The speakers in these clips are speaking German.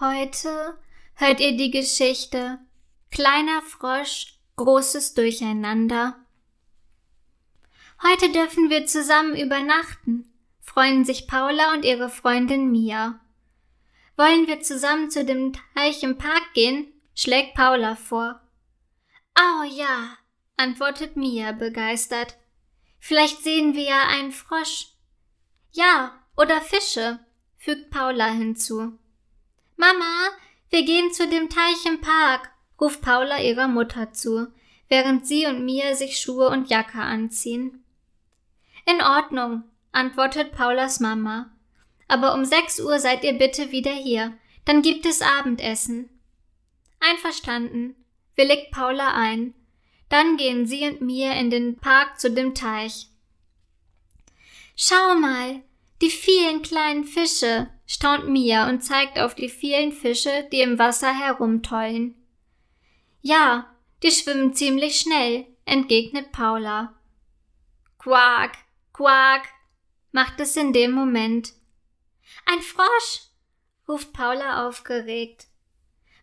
Heute hört ihr die Geschichte Kleiner Frosch, großes Durcheinander. Heute dürfen wir zusammen übernachten, freuen sich Paula und ihre Freundin Mia. Wollen wir zusammen zu dem Teich im Park gehen? schlägt Paula vor. Oh ja, antwortet Mia begeistert. Vielleicht sehen wir ja einen Frosch. Ja, oder Fische, fügt Paula hinzu. Mama, wir gehen zu dem Teich im Park, ruft Paula ihrer Mutter zu, während sie und Mia sich Schuhe und Jacke anziehen. In Ordnung, antwortet Paulas Mama. Aber um sechs Uhr seid ihr bitte wieder hier, dann gibt es Abendessen. Einverstanden, willigt Paula ein. Dann gehen sie und Mia in den Park zu dem Teich. Schau mal, die vielen kleinen Fische, staunt Mia und zeigt auf die vielen Fische, die im Wasser herumtollen. Ja, die schwimmen ziemlich schnell, entgegnet Paula. Quak, quak, macht es in dem Moment. Ein Frosch, ruft Paula aufgeregt.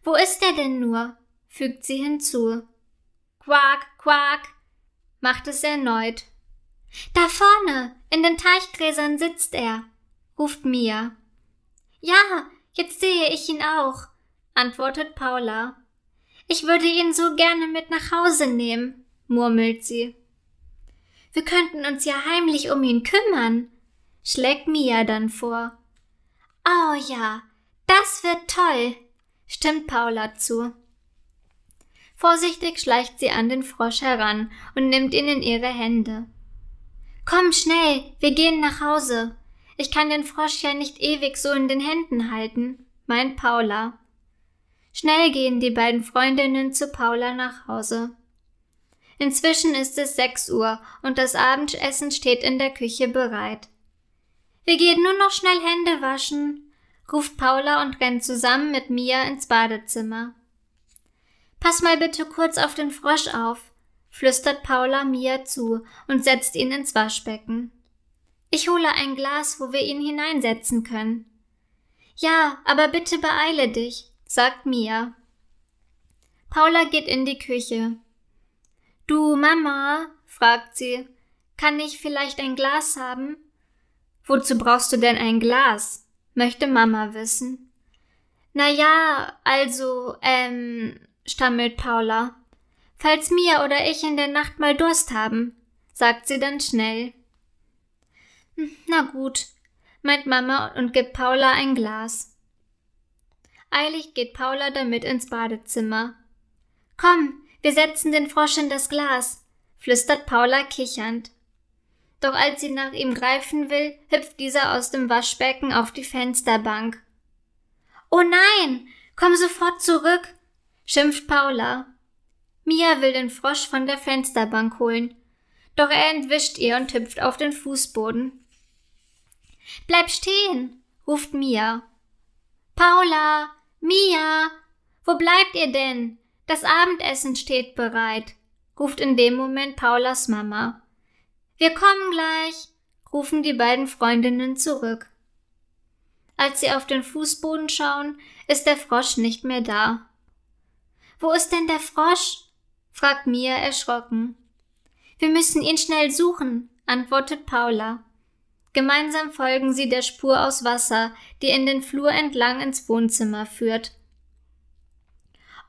Wo ist er denn nur? fügt sie hinzu. Quak, quak, macht es erneut. Da vorne, in den Teichgräsern sitzt er, ruft Mia. Ja, jetzt sehe ich ihn auch, antwortet Paula. Ich würde ihn so gerne mit nach Hause nehmen, murmelt sie. Wir könnten uns ja heimlich um ihn kümmern, schlägt Mia dann vor. Oh ja, das wird toll, stimmt Paula zu. Vorsichtig schleicht sie an den Frosch heran und nimmt ihn in ihre Hände. Komm schnell, wir gehen nach Hause. Ich kann den Frosch ja nicht ewig so in den Händen halten, meint Paula. Schnell gehen die beiden Freundinnen zu Paula nach Hause. Inzwischen ist es sechs Uhr und das Abendessen steht in der Küche bereit. Wir gehen nur noch schnell Hände waschen, ruft Paula und rennt zusammen mit Mia ins Badezimmer. Pass mal bitte kurz auf den Frosch auf, flüstert Paula Mia zu und setzt ihn ins Waschbecken. Ich hole ein Glas, wo wir ihn hineinsetzen können. Ja, aber bitte beeile dich, sagt Mia. Paula geht in die Küche. Du, Mama, fragt sie, kann ich vielleicht ein Glas haben? Wozu brauchst du denn ein Glas? möchte Mama wissen. Na ja, also, ähm, stammelt Paula. Falls Mia oder ich in der Nacht mal Durst haben, sagt sie dann schnell. Na gut, meint Mama und gibt Paula ein Glas. Eilig geht Paula damit ins Badezimmer. Komm, wir setzen den Frosch in das Glas, flüstert Paula kichernd. Doch als sie nach ihm greifen will, hüpft dieser aus dem Waschbecken auf die Fensterbank. Oh nein, komm sofort zurück, schimpft Paula. Mia will den Frosch von der Fensterbank holen, doch er entwischt ihr und hüpft auf den Fußboden. Bleib stehen, ruft Mia. Paula, Mia, wo bleibt ihr denn? Das Abendessen steht bereit, ruft in dem Moment Paulas Mama. Wir kommen gleich, rufen die beiden Freundinnen zurück. Als sie auf den Fußboden schauen, ist der Frosch nicht mehr da. Wo ist denn der Frosch? fragt Mia erschrocken. Wir müssen ihn schnell suchen, antwortet Paula. Gemeinsam folgen sie der Spur aus Wasser, die in den Flur entlang ins Wohnzimmer führt.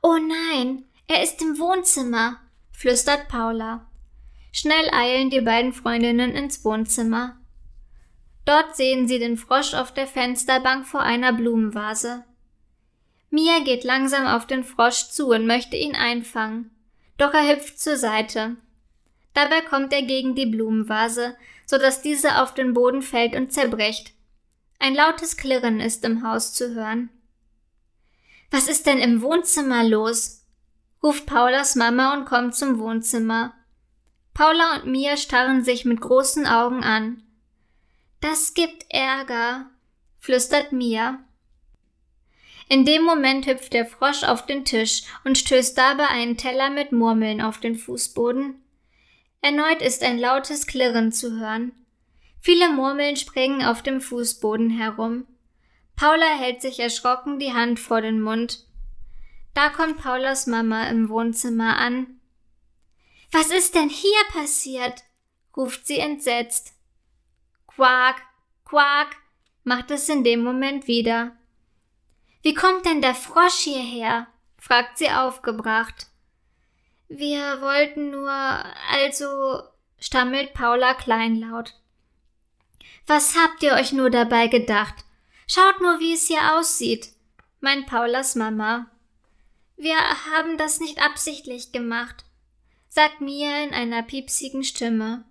Oh nein, er ist im Wohnzimmer, flüstert Paula. Schnell eilen die beiden Freundinnen ins Wohnzimmer. Dort sehen sie den Frosch auf der Fensterbank vor einer Blumenvase. Mia geht langsam auf den Frosch zu und möchte ihn einfangen doch er hüpft zur Seite. Dabei kommt er gegen die Blumenvase, so dass diese auf den Boden fällt und zerbricht. Ein lautes Klirren ist im Haus zu hören. Was ist denn im Wohnzimmer los? ruft Paulas Mama und kommt zum Wohnzimmer. Paula und Mia starren sich mit großen Augen an. Das gibt Ärger, flüstert Mia. In dem Moment hüpft der Frosch auf den Tisch und stößt dabei einen Teller mit Murmeln auf den Fußboden. Erneut ist ein lautes Klirren zu hören. Viele Murmeln springen auf dem Fußboden herum. Paula hält sich erschrocken die Hand vor den Mund. Da kommt Paulas Mama im Wohnzimmer an. Was ist denn hier passiert? ruft sie entsetzt. Quak, quak, macht es in dem Moment wieder. Wie kommt denn der Frosch hierher? fragt sie aufgebracht. Wir wollten nur, also, stammelt Paula kleinlaut. Was habt ihr euch nur dabei gedacht? Schaut nur, wie es hier aussieht, meint Paulas Mama. Wir haben das nicht absichtlich gemacht, sagt Mia in einer piepsigen Stimme.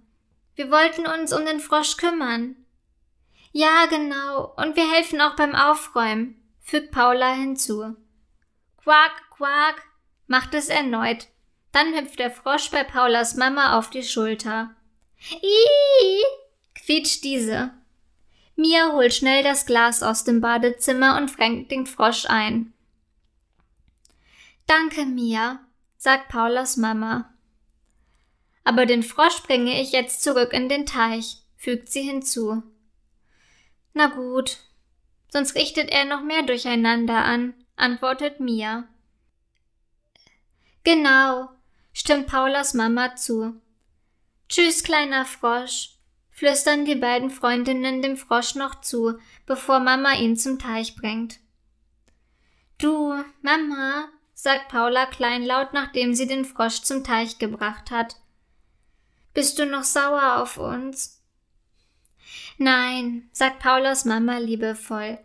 Wir wollten uns um den Frosch kümmern. Ja, genau, und wir helfen auch beim Aufräumen, fügt Paula hinzu. Quack, quack, macht es erneut. Dann hüpft der Frosch bei Paulas Mama auf die Schulter. Ih, quietscht diese. Mia holt schnell das Glas aus dem Badezimmer und fängt den Frosch ein. Danke, Mia, sagt Paulas Mama. Aber den Frosch bringe ich jetzt zurück in den Teich, fügt sie hinzu. Na gut, sonst richtet er noch mehr Durcheinander an, antwortet Mia. Genau, stimmt Paulas Mama zu. Tschüss, kleiner Frosch, flüstern die beiden Freundinnen dem Frosch noch zu, bevor Mama ihn zum Teich bringt. Du, Mama, sagt Paula kleinlaut, nachdem sie den Frosch zum Teich gebracht hat. Bist du noch sauer auf uns? Nein, sagt Paulas Mama liebevoll.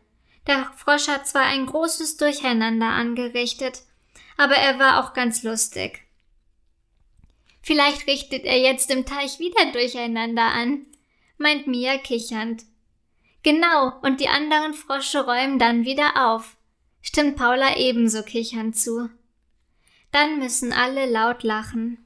Der Frosch hat zwar ein großes Durcheinander angerichtet, aber er war auch ganz lustig. Vielleicht richtet er jetzt im Teich wieder Durcheinander an, meint Mia kichernd. Genau, und die anderen Frosche räumen dann wieder auf, stimmt Paula ebenso kichernd zu. Dann müssen alle laut lachen.